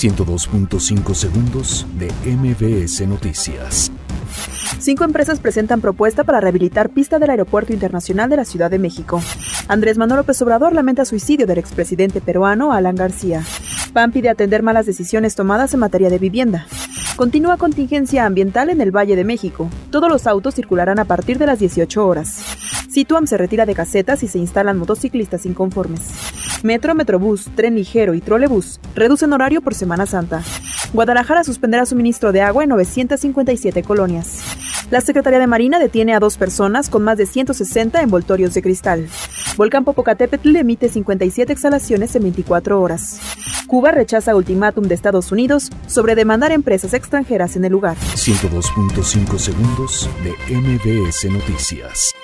102.5 segundos de MBS Noticias. Cinco empresas presentan propuesta para rehabilitar pista del Aeropuerto Internacional de la Ciudad de México. Andrés Manuel López Obrador lamenta suicidio del expresidente peruano Alan García. PAN pide atender malas decisiones tomadas en materia de vivienda. Continúa contingencia ambiental en el Valle de México. Todos los autos circularán a partir de las 18 horas. Situam se retira de casetas y se instalan motociclistas inconformes. Metro, Metrobús, tren ligero y trolebús reducen horario por Semana Santa. Guadalajara suspenderá suministro de agua en 957 colonias. La Secretaría de Marina detiene a dos personas con más de 160 envoltorios de cristal. Volcán Popocatépetl emite 57 exhalaciones en 24 horas. Cuba rechaza ultimátum de Estados Unidos sobre demandar empresas extranjeras en el lugar. 102.5 segundos de MBS Noticias.